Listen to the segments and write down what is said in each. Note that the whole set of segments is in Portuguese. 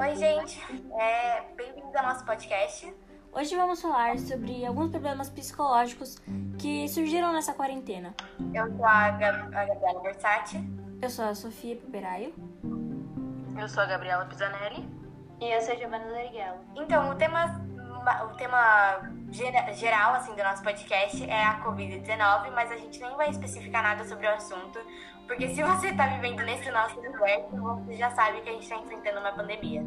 Oi, gente. É, Bem-vindos ao nosso podcast. Hoje vamos falar sobre alguns problemas psicológicos que surgiram nessa quarentena. Eu sou a, Gab a Gabriela Borsatti. Eu sou a Sofia Peperaio. Eu sou a Gabriela Pisanelli. E eu sou a Giovanna Loriguelo. Então, o tema, o tema geral assim, do nosso podcast é a Covid-19, mas a gente nem vai especificar nada sobre o assunto, porque se você está vivendo nesse nosso universo, você já sabe que a gente está enfrentando uma pandemia.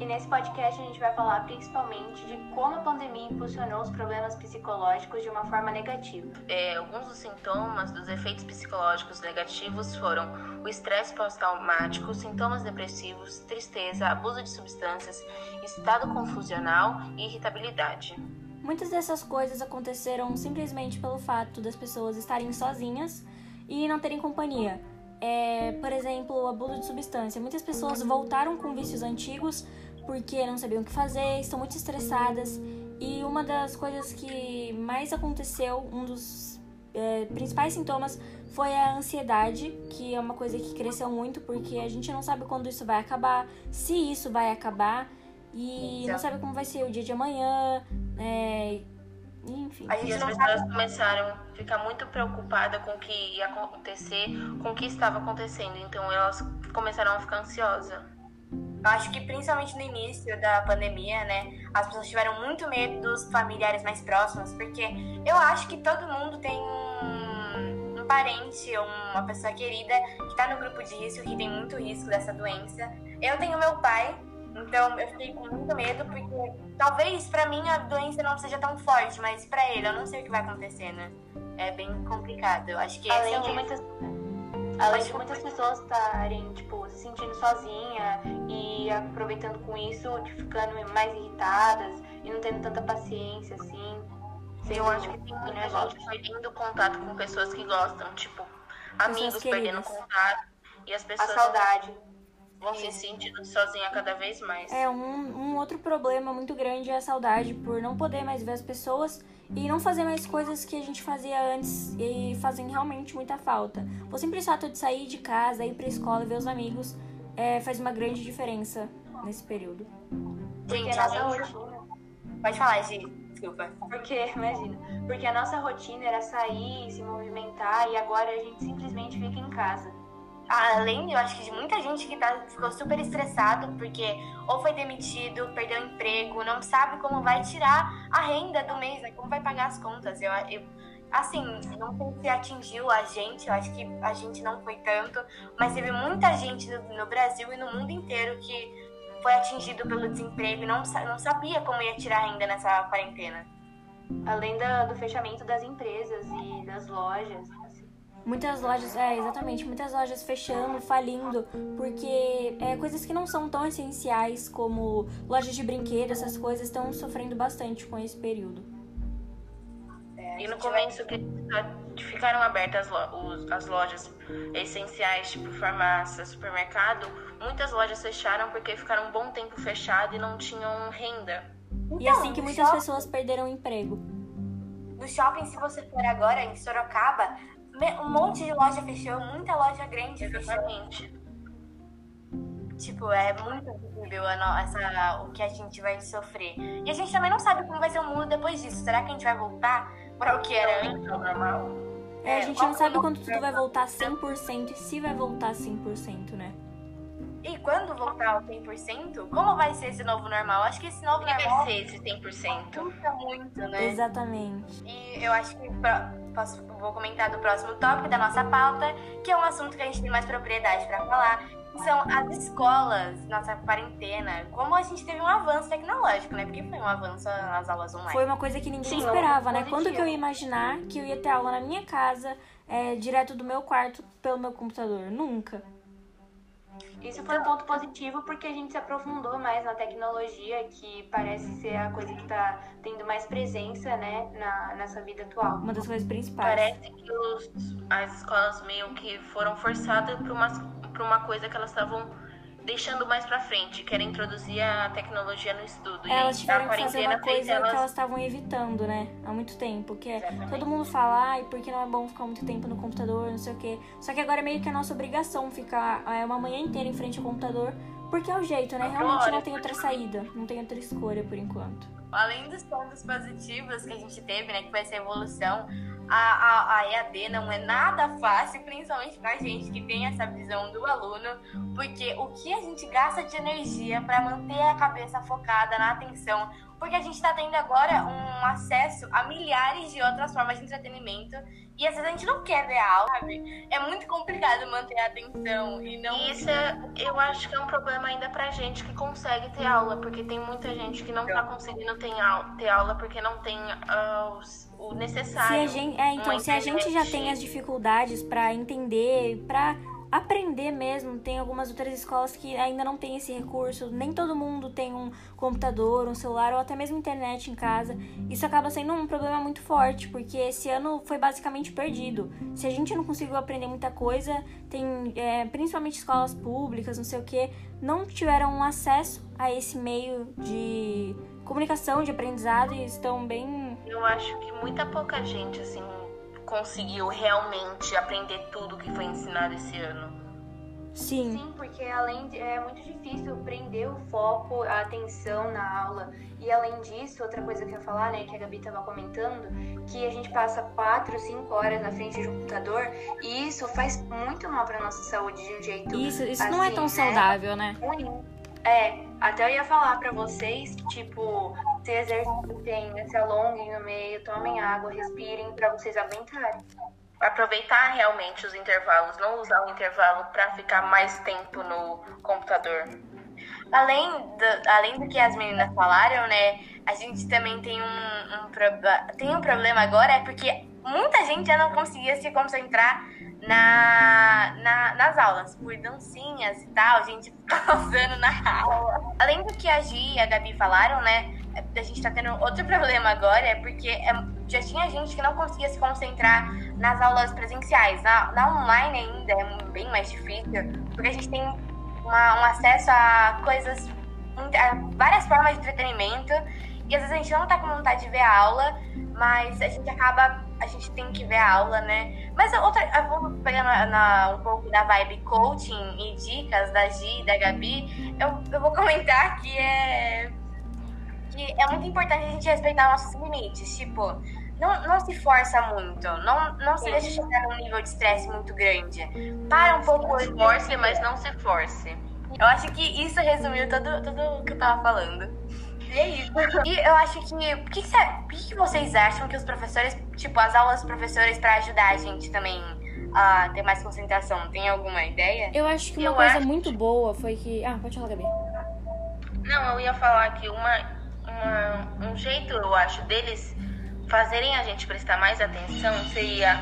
E nesse podcast a gente vai falar principalmente de como a pandemia impulsionou os problemas psicológicos de uma forma negativa. É, alguns dos sintomas dos efeitos psicológicos negativos foram o estresse pós-traumático, sintomas depressivos, tristeza, abuso de substâncias, estado confusional e irritabilidade. Muitas dessas coisas aconteceram simplesmente pelo fato das pessoas estarem sozinhas e não terem companhia. É, por exemplo, o abuso de substância. Muitas pessoas voltaram com vícios antigos porque não sabiam o que fazer, estão muito estressadas. E uma das coisas que mais aconteceu, um dos é, principais sintomas, foi a ansiedade, que é uma coisa que cresceu muito porque a gente não sabe quando isso vai acabar, se isso vai acabar, e não sabe como vai ser o dia de amanhã, é, enfim. E as pessoas começaram a ficar muito preocupadas com o que ia acontecer, com o que estava acontecendo, então elas começaram a ficar ansiosas. Eu acho que principalmente no início da pandemia, né, as pessoas tiveram muito medo dos familiares mais próximos, porque eu acho que todo mundo tem um, um parente ou uma pessoa querida que está no grupo de risco, que tem muito risco dessa doença. Eu tenho meu pai, então eu fiquei com muito medo, porque talvez para mim a doença não seja tão forte, mas para ele eu não sei o que vai acontecer, né? É bem complicado. Eu acho que além é de muitas além de muitas pessoas estarem tipo se sentindo sozinha e aproveitando com isso, ficando mais irritadas e não tendo tanta paciência assim. Eu acho que tem muita gente perdendo contato com pessoas que gostam, tipo amigos perdendo contato e as pessoas a saudade vão se sentindo sozinha cada vez mais. É, um, um outro problema muito grande é a saudade por não poder mais ver as pessoas e não fazer mais coisas que a gente fazia antes e fazem realmente muita falta. O simples fato de sair de casa, ir pra escola, ver os amigos, é, faz uma grande diferença nesse período. Porque a nossa rotina. Pode falar, Gi. Desculpa. Porque, imagina, porque a nossa rotina era sair, se movimentar e agora a gente simplesmente fica em casa além, eu acho que de muita gente que tá, ficou super estressado porque ou foi demitido, perdeu emprego, não sabe como vai tirar a renda do mês, né? Como vai pagar as contas. Eu, eu assim, não sei se atingiu a gente, eu acho que a gente não foi tanto, mas teve muita gente no, no Brasil e no mundo inteiro que foi atingido pelo desemprego e não, não sabia como ia tirar a renda nessa quarentena. Além da, do fechamento das empresas e das lojas, Muitas lojas, é, exatamente, muitas lojas fechando, falindo, porque é, coisas que não são tão essenciais como lojas de brinquedo, essas coisas estão sofrendo bastante com esse período. É, e no começo que ficaram abertas as lojas essenciais, tipo farmácia, supermercado, muitas lojas fecharam porque ficaram um bom tempo fechado e não tinham renda. e assim que muitas pessoas perderam o emprego. No shopping, se você for agora em Sorocaba, um monte de loja fechou, muita loja grande Exatamente. fechou. Tipo, é muito visível essa, o que a gente vai sofrer. E a gente também não sabe como vai ser o mundo depois disso. Será que a gente vai voltar para o que era antes? normal? É, a gente não sabe quando tudo vai voltar 100% e se vai voltar 100%, né? E quando voltar ao 100%, como vai ser esse novo normal? Acho que esse novo que normal. vai ser esse 100%? Muda muito, né? Exatamente. E eu acho que posso, vou comentar do próximo tópico da nossa pauta, que é um assunto que a gente tem mais propriedade para falar, que são as escolas, nossa quarentena. Como a gente teve um avanço tecnológico, né? Porque foi um avanço nas aulas online. Foi uma coisa que ninguém Sim, esperava, né? Quando que eu ia imaginar que eu ia ter aula na minha casa, é, direto do meu quarto, pelo meu computador? Nunca. Isso foi um ponto positivo porque a gente se aprofundou mais na tecnologia, que parece ser a coisa que está tendo mais presença, né, na, nessa vida atual. Uma das coisas principais. Parece que os, as escolas meio que foram forçadas para uma, uma coisa que elas estavam deixando mais para frente, que era introduzir a tecnologia no estudo. É, elas tiveram que fazer uma coisa elas... que elas estavam evitando, né? Há muito tempo. Que é, todo mundo fala, ai, porque não é bom ficar muito tempo no computador, não sei o quê. Só que agora é meio que a nossa obrigação ficar é, uma manhã inteira em frente ao computador, Porque é o jeito, né? Realmente não tem outra saída, não tem outra escolha por enquanto. Além dos pontos positivos que a gente teve, né, que foi essa evolução, a, a, a EAD não é nada fácil, principalmente pra gente que tem essa visão do aluno, porque o que a gente gasta de energia para manter a cabeça focada na atenção, porque a gente está tendo agora um acesso a milhares de outras formas de entretenimento e às vezes a gente não quer ver a aula, sabe? É muito complicado manter a atenção e não. Isso é, eu acho que é um problema ainda pra gente que consegue ter aula, porque tem muita gente que não tá conseguindo ter aula, ter aula porque não tem uh, os, o necessário. Se a gente, é, então, se a gente já tem as dificuldades para entender, para aprender mesmo. Tem algumas outras escolas que ainda não tem esse recurso. Nem todo mundo tem um computador, um celular ou até mesmo internet em casa. Isso acaba sendo um problema muito forte, porque esse ano foi basicamente perdido. Se a gente não conseguiu aprender muita coisa, tem é, principalmente escolas públicas, não sei o que, não tiveram acesso a esse meio de comunicação, de aprendizado e estão bem. Eu acho que muita pouca gente, assim, conseguiu realmente aprender tudo que foi ensinado esse ano. Sim. Sim, porque além de, é muito difícil prender o foco, a atenção na aula. E além disso, outra coisa que eu ia falar, né, que a Gabi estava comentando, que a gente passa 4, 5 horas na frente de um computador e isso faz muito mal para nossa saúde de um jeito Isso, isso assim, não é tão né? saudável, né? É, até eu ia falar para vocês que, tipo, se exercitem, se alonguem no meio, tomem água, respirem para vocês aguentarem. Aproveitar realmente os intervalos, não usar o intervalo para ficar mais tempo no computador. Além do, além do que as meninas falaram, né? A gente também tem um, um, tem um problema agora, é porque muita gente já não conseguia se concentrar na, na, nas aulas, por dancinhas e tal, a gente pausando na aula. Além do que a Gi e a Gabi falaram, né? A gente tá tendo outro problema agora, é porque é, já tinha gente que não conseguia se concentrar nas aulas presenciais. Na, na online ainda é bem mais difícil, porque a gente tem uma, um acesso a coisas, a várias formas de entretenimento, e às vezes a gente não tá com vontade de ver a aula, mas a gente acaba, a gente tem que ver a aula, né? Mas outra, eu vou pegar na, na, um pouco da vibe coaching e dicas da Gi e da Gabi, eu, eu vou comentar que é, que é muito importante a gente respeitar nossos limites, tipo não, não se força muito. Não, não se deixa chegar num nível de estresse muito grande. Para um pouco. Se force, mas não se force. Eu acho que isso resumiu tudo, tudo o que eu tava falando. E é isso. E eu acho que. O que, que, que, que vocês acham que os professores. Tipo, as aulas dos professores para ajudar a gente também a ter mais concentração? Tem alguma ideia? Eu acho que uma Eu coisa acho- muito boa foi que. Ah, pode falar, Gabi. Não, eu ia falar que uma, uma- um jeito, eu acho, deles fazerem a gente prestar mais atenção seria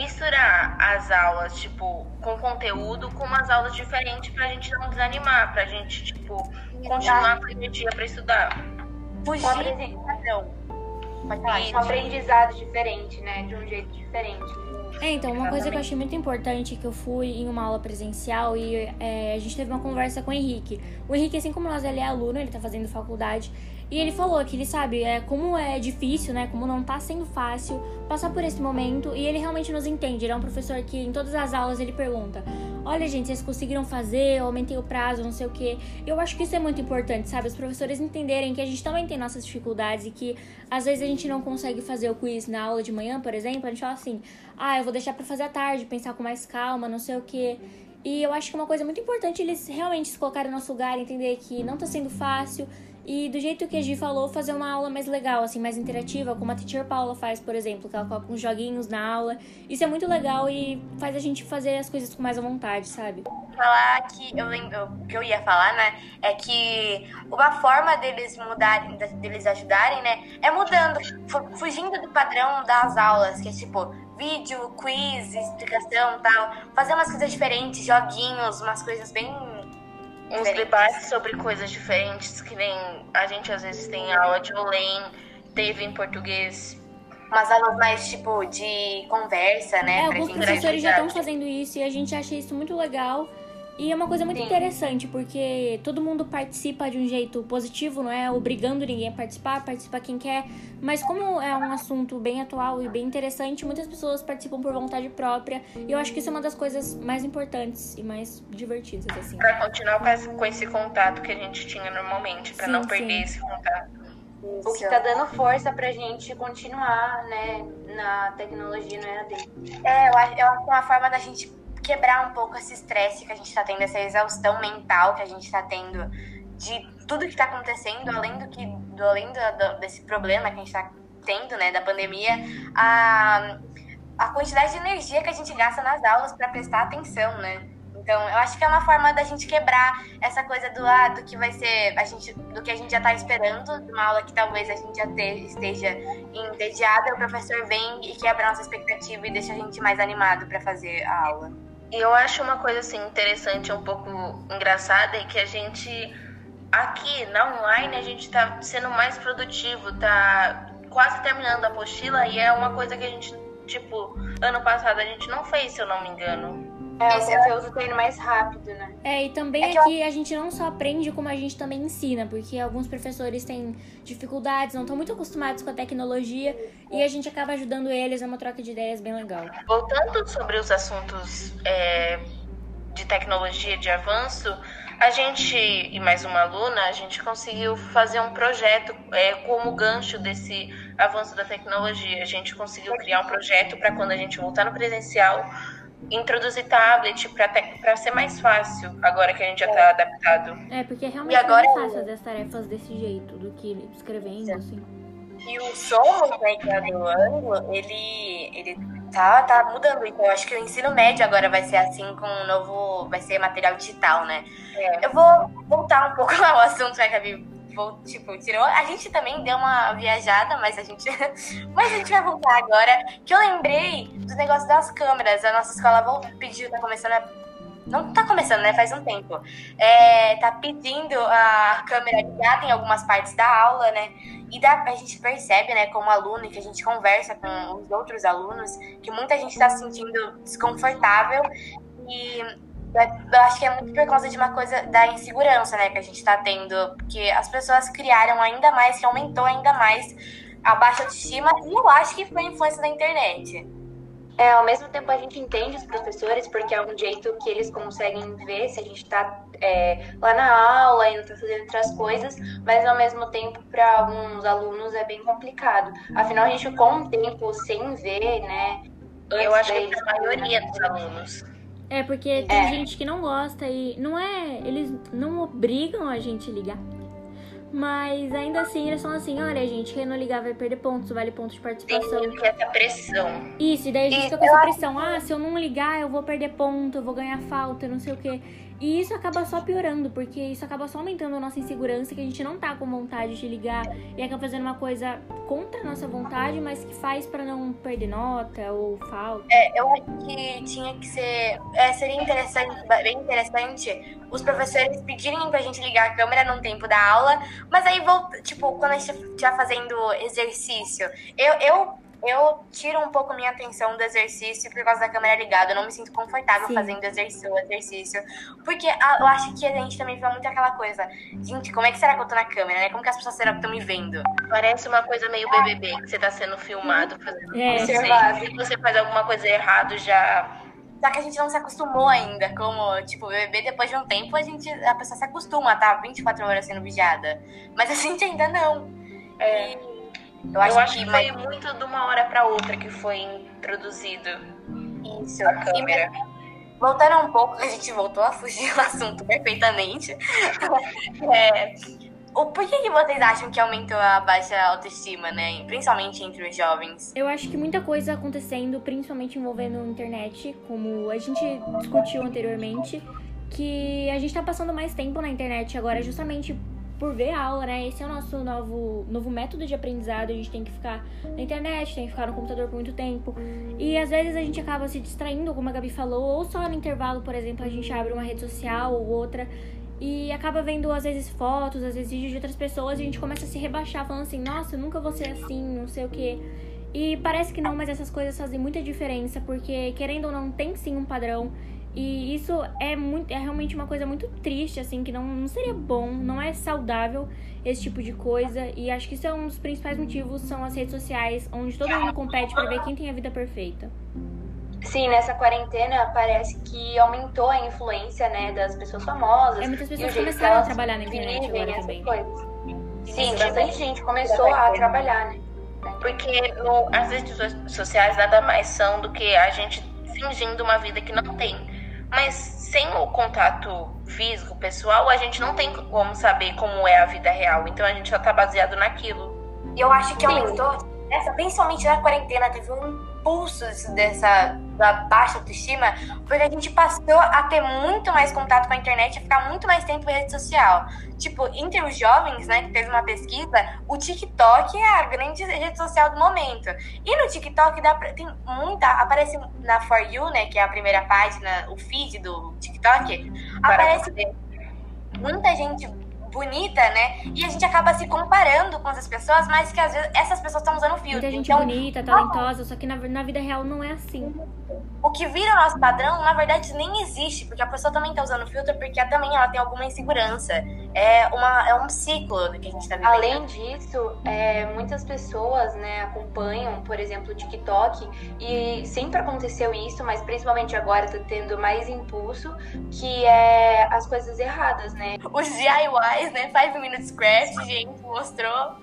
misturar as aulas, tipo, com conteúdo, com umas aulas diferentes pra gente não desanimar, pra gente, tipo, continuar com energia pra estudar. Fugir Com apresentação. Pode falar, gente. Um aprendizado diferente, né? De um jeito diferente. É, então, uma coisa que eu achei muito importante que eu fui em uma aula presencial e é, a gente teve uma conversa com o Henrique. O Henrique, assim como nós, ele é aluno, ele tá fazendo faculdade. E ele falou que ele sabe é, como é difícil, né? Como não tá sendo fácil passar por esse momento. E ele realmente nos entende. Ele é um professor que em todas as aulas ele pergunta: Olha, gente, vocês conseguiram fazer? Eu aumentei o prazo, não sei o quê. Eu acho que isso é muito importante, sabe? Os professores entenderem que a gente também tem nossas dificuldades e que às vezes a gente não consegue fazer o quiz na aula de manhã, por exemplo. A gente fala assim: Ah, eu vou deixar pra fazer à tarde, pensar com mais calma, não sei o quê. E eu acho que uma coisa muito importante eles realmente se colocarem no nosso lugar, entender que não tá sendo fácil. E do jeito que a Gi falou, fazer uma aula mais legal, assim, mais interativa, como a Teacher Paula faz, por exemplo, que ela coloca uns joguinhos na aula. Isso é muito legal e faz a gente fazer as coisas com mais à vontade, sabe? falar que eu lembro que eu ia falar, né? É que uma forma deles mudarem, de- deles ajudarem, né? É mudando, fu- fugindo do padrão das aulas, que é tipo vídeo, quiz, explicação tal. Fazer umas coisas diferentes, joguinhos, umas coisas bem. Uns diferentes. debates sobre coisas diferentes, que nem a gente às vezes tem aula de Olém, teve em português. Umas aulas mais tipo de conversa, né? É, alguns professores já estão fazendo isso e a gente acha isso muito legal. E é uma coisa muito Sim. interessante, porque todo mundo participa de um jeito positivo, não é obrigando ninguém a participar, participa quem quer. Mas como é um assunto bem atual e bem interessante, muitas pessoas participam por vontade própria. E eu acho que isso é uma das coisas mais importantes e mais divertidas, assim. Pra continuar com esse contato que a gente tinha normalmente, para não perder sim. esse contato. Isso. O que tá dando força pra gente continuar, né, na tecnologia no EAD. É, eu acho, eu acho que é uma forma da gente quebrar um pouco esse estresse que a gente tá tendo, essa exaustão mental que a gente tá tendo de tudo que tá acontecendo, além do que, do, além do, do, desse problema que a gente tá tendo, né, da pandemia, a, a quantidade de energia que a gente gasta nas aulas para prestar atenção, né? Então, eu acho que é uma forma da gente quebrar essa coisa do, ah, do que vai ser, a gente, do que a gente já está esperando, de uma aula que talvez a gente já te, esteja entediada, o professor vem e quebra a nossa expectativa e deixa a gente mais animado para fazer a aula. E eu acho uma coisa assim interessante, um pouco engraçada, é que a gente aqui na online a gente está sendo mais produtivo, tá quase terminando a apostila e é uma coisa que a gente, tipo, ano passado a gente não fez, se eu não me engano. É, o conteúdo tá indo mais rápido, né? É, e também é aqui eu... a gente não só aprende, como a gente também ensina, porque alguns professores têm dificuldades, não estão muito acostumados com a tecnologia, e a gente acaba ajudando eles, é uma troca de ideias bem legal. Voltando sobre os assuntos é, de tecnologia de avanço, a gente, e mais uma aluna, a gente conseguiu fazer um projeto é, como gancho desse avanço da tecnologia. A gente conseguiu criar um projeto para quando a gente voltar no presencial introduzir tablet para ser mais fácil agora que a já está adaptado. É, porque realmente e agora... é mais fácil fazer as tarefas desse jeito do que escrevendo, assim. E o som né, que é do ângulo, ele, ele tá, tá mudando. Então, eu acho que o ensino médio agora vai ser assim com o um novo. Vai ser material digital, né? É. Eu vou voltar um pouco ao assunto né, que a Gabi tipo, tirou. A gente também deu uma viajada, mas a gente. mas a gente vai voltar agora. Que eu lembrei dos negócios das câmeras. A nossa escola pediu, tá começando a. Não tá começando, né? Faz um tempo. É, tá pedindo a câmera ligada em algumas partes da aula, né? E dá, a gente percebe, né, como aluno, que a gente conversa com os outros alunos, que muita gente está se sentindo desconfortável. E eu acho que é muito por causa de uma coisa da insegurança, né, que a gente tá tendo. Porque as pessoas criaram ainda mais, que aumentou ainda mais a baixa autoestima, e eu acho que foi influência da internet. É, ao mesmo tempo a gente entende os professores, porque é um jeito que eles conseguem ver se a gente tá é, lá na aula e não tá fazendo outras coisas, mas ao mesmo tempo para alguns alunos é bem complicado. Afinal, a gente ficou um tempo sem ver, né? Eu acho que é a maioria dos alunos. É, porque tem é. gente que não gosta e não é. Eles não obrigam a gente ligar. Mas ainda assim, eles falam assim: olha, gente, quem não ligar vai perder pontos, vale pontos de participação. Tem que essa pressão. Isso, e daí a gente fica com essa pressão: ah, se eu não ligar, eu vou perder ponto, eu vou ganhar falta, não sei o quê. E isso acaba só piorando, porque isso acaba só aumentando a nossa insegurança, que a gente não tá com vontade de ligar e acaba fazendo uma coisa contra a nossa vontade, mas que faz para não perder nota ou falta. É, eu acho que tinha que ser. É, seria interessante, bem interessante, os professores pedirem pra gente ligar a câmera num tempo da aula, mas aí, volta, tipo, quando a gente estiver fazendo exercício, eu, eu eu tiro um pouco minha atenção do exercício por causa da câmera ligada. Eu não me sinto confortável Sim. fazendo exercício, exercício. Porque eu acho que a gente também vê muito aquela coisa. Gente, como é que será que eu tô na câmera, né? Como que as pessoas será que estão me vendo? Parece uma coisa meio BBB, que você tá sendo filmado. Fazendo é, se você faz alguma coisa errado, já só que a gente não se acostumou ainda, como, tipo, bebê, depois de um tempo, a gente, a pessoa se acostuma a estar 24 horas sendo vigiada. Mas a gente ainda não. É. E eu acho, eu acho que, que foi muito de uma hora para outra que foi introduzido isso. A câmera. E, voltando um pouco, a gente voltou a fugir do assunto perfeitamente. é, o por que, que vocês acham que aumentou a baixa autoestima, né? Principalmente entre os jovens? Eu acho que muita coisa acontecendo, principalmente envolvendo a internet, como a gente discutiu anteriormente, que a gente tá passando mais tempo na internet agora justamente por ver aula, né? Esse é o nosso novo, novo método de aprendizado. A gente tem que ficar na internet, tem que ficar no computador por muito tempo. E às vezes a gente acaba se distraindo, como a Gabi falou, ou só no intervalo, por exemplo, a gente abre uma rede social ou outra e acaba vendo às vezes fotos, às vezes vídeos de outras pessoas e a gente começa a se rebaixar, falando assim: nossa, eu nunca vou ser assim, não sei o que. E parece que não, mas essas coisas fazem muita diferença, porque querendo ou não, tem sim um padrão E isso é muito é realmente uma coisa muito triste, assim, que não, não seria bom, não é saudável esse tipo de coisa. E acho que isso é um dos principais motivos, são as redes sociais, onde todo mundo compete para ver quem tem a vida perfeita. Sim, nessa quarentena parece que aumentou a influência, né, das pessoas famosas. É, muitas pessoas começaram a trabalhar na internet agora também. Coisas. Sim, bastante gente começou a trabalhar, né? Porque no, as redes sociais nada mais são do que a gente fingindo uma vida que não tem. Mas sem o contato físico, pessoal, a gente não tem como saber como é a vida real. Então a gente já tá baseado naquilo. E eu acho que aumentou, essa, principalmente na quarentena, teve um impulso dessa da baixa autoestima, porque a gente passou a ter muito mais contato com a internet e ficar muito mais tempo em rede social. Tipo, entre os jovens, né, que teve uma pesquisa, o TikTok é a grande rede social do momento. E no TikTok dá pra, tem muita. Aparece na For You, né, que é a primeira página, o feed do TikTok, aparece muita gente bonita, né? E a gente acaba se comparando com essas pessoas, mas que às vezes essas pessoas estão usando filtro. Muita gente então, bonita, talentosa, só que na, na vida real não é assim. O que vira o nosso padrão, na verdade, nem existe, porque a pessoa também tá usando filtro porque também ela tem alguma insegurança. É, uma, é um ciclo que a gente tá vivendo. Além disso, é, muitas pessoas né, acompanham, por exemplo, o TikTok, e sempre aconteceu isso, mas principalmente agora tá tendo mais impulso, que é as coisas erradas, né? Os DIY faz, né? Five Minutes Craft, gente, mostrou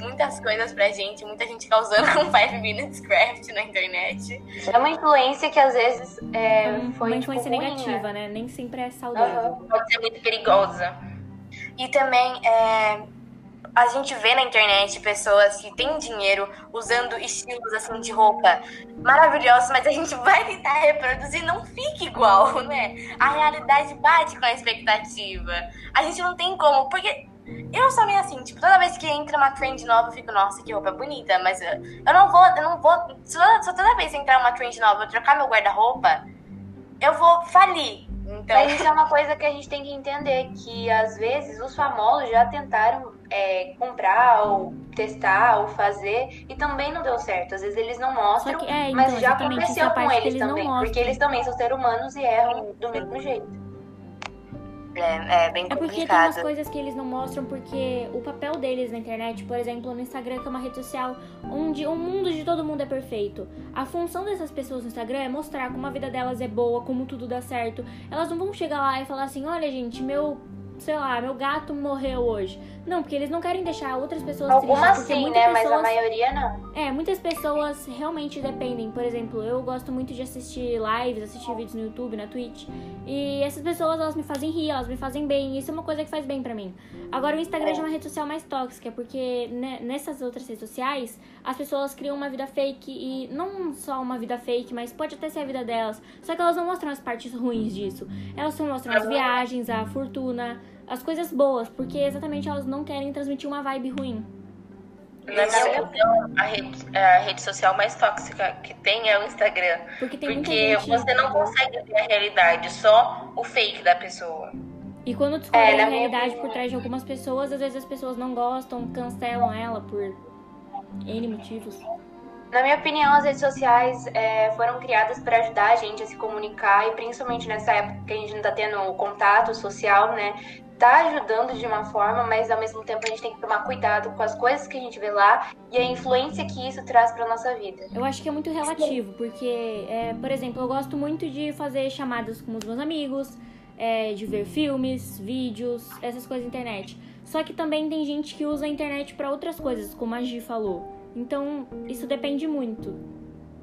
muitas coisas pra gente, muita gente causando com Five Minutes Craft na internet. É uma influência que às vezes é, é foi uma influência tipo, negativa, ruim, né? Nem sempre é saudável. Uhum. Pode ser muito perigosa. E também é, a gente vê na internet pessoas que têm dinheiro usando estilos assim de roupa maravilhosos, mas a gente vai tentar reproduzir não fica igual, né? A realidade bate com a expectativa. A gente não tem como, porque eu sou meio assim, tipo, toda vez que entra uma trend nova, eu fico, nossa, que roupa bonita, mas eu, eu não vou, eu não vou. Se, toda vez entrar uma trend nova, eu trocar meu guarda-roupa, eu vou falir. Então... Mas isso é uma coisa que a gente tem que entender, que às vezes os famosos já tentaram é, comprar ou testar ou fazer e também não deu certo. Às vezes eles não mostram, que, é, então, mas já aconteceu com eles, eles também, porque eles também são seres humanos e erram do mesmo jeito. É, é bem complicado. É porque tem umas coisas que eles não mostram, porque o papel deles na internet, por exemplo, no Instagram, que é uma rede social onde o mundo de todo mundo é perfeito. A função dessas pessoas no Instagram é mostrar como a vida delas é boa, como tudo dá certo. Elas não vão chegar lá e falar assim: olha, gente, meu sei lá, meu gato morreu hoje. Não, porque eles não querem deixar outras pessoas Algumas tristes. sim, né? Pessoas... Mas a maioria não. É, muitas pessoas realmente dependem. Por exemplo, eu gosto muito de assistir lives, assistir vídeos no YouTube, na Twitch. E essas pessoas, elas me fazem rir, elas me fazem bem. Isso é uma coisa que faz bem pra mim. Agora, o Instagram é uma rede social mais tóxica, porque né, nessas outras redes sociais, as pessoas criam uma vida fake. E não só uma vida fake, mas pode até ser a vida delas. Só que elas não mostram as partes ruins disso. Elas só mostram as viagens, a fortuna as coisas boas, porque exatamente elas não querem transmitir uma vibe ruim. Na minha opinião, a rede, a rede social mais tóxica que tem é o Instagram. Porque, tem porque gente... você não consegue ver a realidade, só o fake da pessoa. E quando descobre é, a realidade por trás de algumas pessoas, às vezes as pessoas não gostam, cancelam ela por N motivos. Na minha opinião, as redes sociais é, foram criadas para ajudar a gente a se comunicar e principalmente nessa época que a gente não está tendo contato social, né? tá ajudando de uma forma, mas ao mesmo tempo a gente tem que tomar cuidado com as coisas que a gente vê lá e a influência que isso traz para nossa vida. Eu acho que é muito relativo, porque, é, por exemplo, eu gosto muito de fazer chamadas com os meus amigos, é, de ver filmes, vídeos, essas coisas na internet. Só que também tem gente que usa a internet para outras coisas, como a Gi falou. Então, isso depende muito.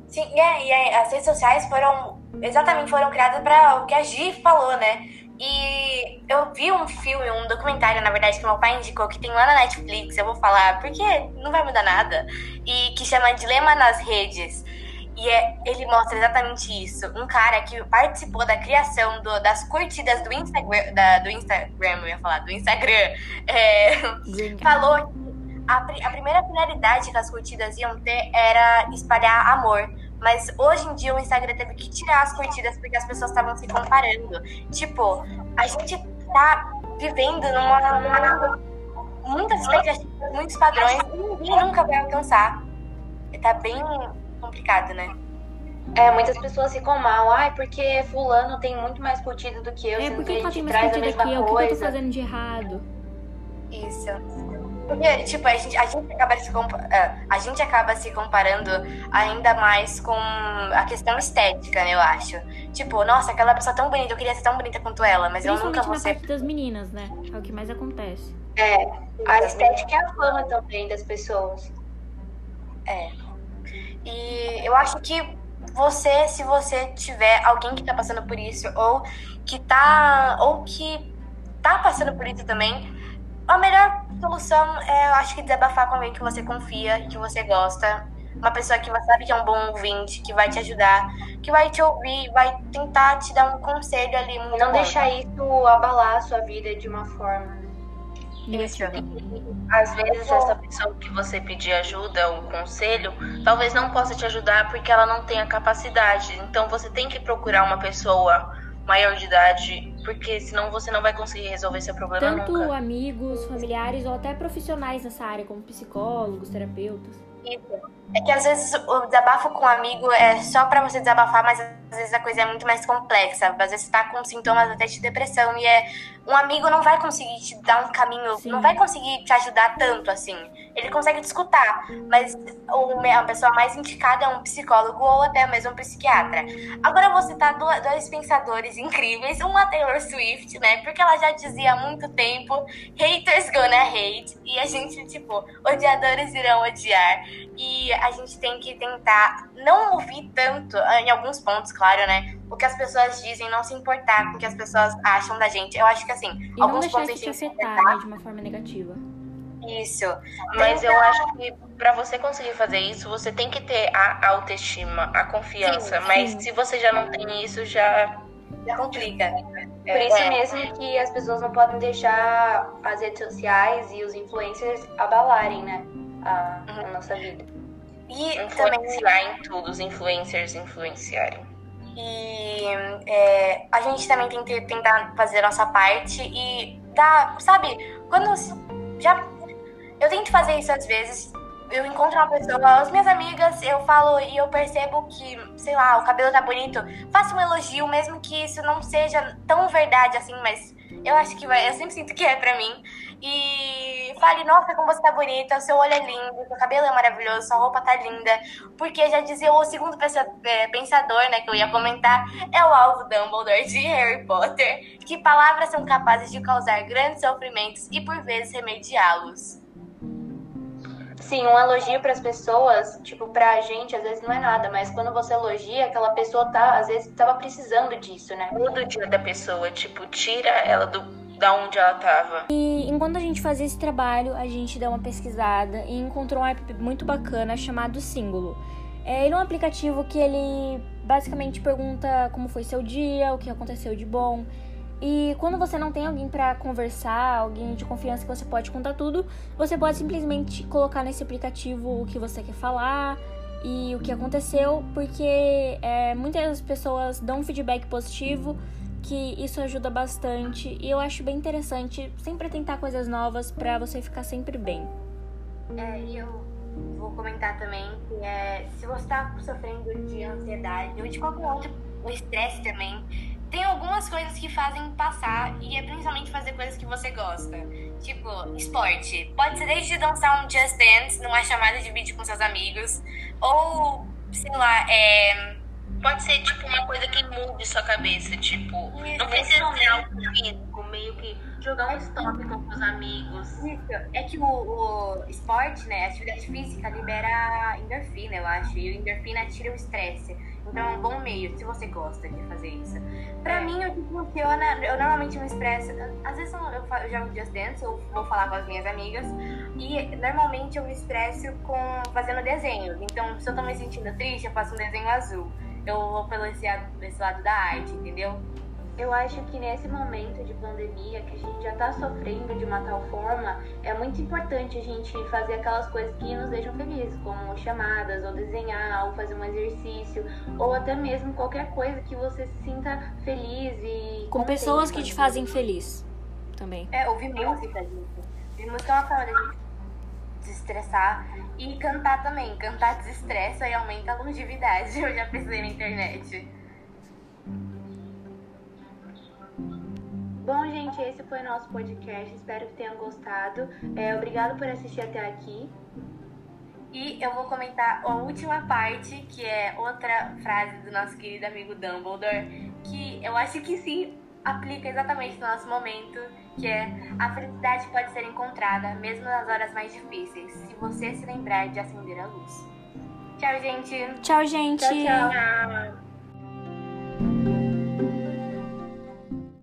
Sim, é, e as redes sociais foram exatamente foram criadas para o que a Gi falou, né? E eu vi um filme, um documentário, na verdade, que meu pai indicou, que tem lá na Netflix, eu vou falar, porque não vai mudar nada, e que chama Dilema nas Redes. E é, ele mostra exatamente isso. Um cara que participou da criação do, das curtidas do Instagram, da, do Instagram, eu ia falar, do Instagram, é, falou que a, a primeira finalidade que as curtidas iam ter era espalhar amor. Mas hoje em dia o Instagram teve que tirar as curtidas porque as pessoas estavam se comparando. Tipo, a gente tá vivendo numa. numa muitas expectativas, muitos padrões e ninguém nunca vai alcançar. Tá bem complicado, né? É, muitas pessoas ficam mal, ai, porque fulano tem muito mais curtido do que eu, É, sendo por que que a ela gente tem mais curtida mesma que eu? O que que eu tô coisa. fazendo de errado? Isso. Porque, tipo, a gente, a gente, acaba se ah, a gente acaba se comparando ainda mais com a questão estética, né, eu acho. Tipo, nossa, aquela pessoa tão bonita, eu queria ser tão bonita quanto ela, mas eu nunca vou ser. das meninas, né? É o que mais acontece. É, a estética é a fama também das pessoas. E eu acho que você, se você tiver alguém que tá passando por isso, ou que tá. ou que tá passando por isso também, a melhor solução é, eu acho que desabafar com alguém que você confia, que você gosta. Uma pessoa que você sabe que é um bom ouvinte, que vai te ajudar, que vai te ouvir, vai tentar te dar um conselho ali Não bom. deixar isso abalar a sua vida de uma forma. Isso. Às vezes essa pessoa que você pedir ajuda, um conselho, talvez não possa te ajudar porque ela não tem a capacidade. Então você tem que procurar uma pessoa maior de idade, porque senão você não vai conseguir resolver seu problema Tanto nunca. amigos, familiares ou até profissionais nessa área, como psicólogos, terapeutas. Isso. É que às vezes o desabafo com um amigo é só pra você desabafar, mas às vezes a coisa é muito mais complexa. Às vezes você tá com sintomas até de depressão e é um amigo não vai conseguir te dar um caminho, Sim. não vai conseguir te ajudar tanto assim. Ele consegue te escutar, mas a pessoa mais indicada é um psicólogo ou até mesmo um psiquiatra. Agora você tá do- dois pensadores incríveis, uma Taylor Swift, né? Porque ela já dizia há muito tempo, haters gonna hate, e a gente, tipo, odiadores irão odiar. E a gente tem que tentar não ouvir tanto, em alguns pontos, claro, né? O que as pessoas dizem, não se importar com o que as pessoas acham da gente. Eu acho que assim, E não alguns pontos a gente te tem que afetar, né, de uma forma negativa. Isso. Mas eu acho que pra você conseguir fazer isso, você tem que ter a autoestima, a confiança. Sim, Mas sim. se você já não tem isso, já Já complica. Por isso É. mesmo que as pessoas não podem deixar as redes sociais e os influencers abalarem, né? A, a nossa vida. E também influenciar em tudo, os influencers influenciarem. E é, a gente também tem que tentar fazer a nossa parte e dar, sabe, quando já. Eu tento fazer isso às vezes. Eu encontro uma pessoa, as minhas amigas, eu falo e eu percebo que, sei lá, o cabelo tá bonito. Faça um elogio, mesmo que isso não seja tão verdade assim, mas eu acho que vai, eu sempre sinto que é pra mim. E fale, nossa, como você tá bonita, seu olho é lindo, seu cabelo é maravilhoso, sua roupa tá linda. Porque já dizia o segundo é, pensador, né, que eu ia comentar, é o alvo Dumbledore de Harry Potter, que palavras são capazes de causar grandes sofrimentos e por vezes remediá-los. Sim, um elogio para as pessoas, tipo, pra gente, às vezes não é nada, mas quando você elogia, aquela pessoa tá, às vezes, tava precisando disso, né? Muda o dia da pessoa, tipo, tira ela do, da onde ela tava. E enquanto a gente fazia esse trabalho, a gente deu uma pesquisada e encontrou um app muito bacana chamado Símbolo. É, ele é um aplicativo que ele basicamente pergunta como foi seu dia, o que aconteceu de bom. E quando você não tem alguém pra conversar, alguém de confiança que você pode contar tudo, você pode simplesmente colocar nesse aplicativo o que você quer falar e o que aconteceu, porque é, muitas pessoas dão feedback positivo que isso ajuda bastante e eu acho bem interessante sempre tentar coisas novas pra você ficar sempre bem. É, e eu vou comentar também que é, se você tá sofrendo de ansiedade ou de qualquer outro, o estresse também, tem algumas coisas que fazem passar e é principalmente fazer coisas que você gosta. Tipo, esporte. Pode ser desde dançar um Just Dance numa chamada de vídeo com seus amigos, ou, sei lá, é. Pode ser, tipo, uma coisa que mude sua cabeça, tipo, Isso, não precisa ser algo físico, meio que jogar um stop com os amigos. Isso. É que o, o esporte, né, a atividade física libera endorfina, eu acho, e o endorfina tira o estresse. Então é um bom meio, se você gosta de fazer isso. Pra É. mim, o que funciona, eu normalmente me expresso. Às vezes eu, eu, eu jogo Just Dance, eu vou falar com as minhas amigas. E normalmente eu me expresso com fazendo desenhos. Então, se eu tô me sentindo triste, eu faço um desenho azul. Eu vou pelo esse, esse lado da arte, entendeu? Eu acho que nesse momento de pandemia, que a gente já tá sofrendo de uma tal forma, é muito importante a gente fazer aquelas coisas que nos deixam felizes, como chamadas, ou desenhar, ou fazer um exercício, ou até mesmo qualquer coisa que você se sinta feliz e. Com pessoas que te fazem feliz também. É, ouvir música, gente. Ouvir música é uma forma da gente desestressar. E cantar também. Cantar desestressa e aumenta a longevidade. Eu já pensei na internet. Bom, gente, esse foi o nosso podcast. Espero que tenham gostado. É, obrigado por assistir até aqui. E eu vou comentar a última parte, que é outra frase do nosso querido amigo Dumbledore, que eu acho que sim aplica exatamente no nosso momento, que é a felicidade pode ser encontrada mesmo nas horas mais difíceis, se você se lembrar de acender a luz. Tchau, gente. Tchau, gente. Tchau, tchau.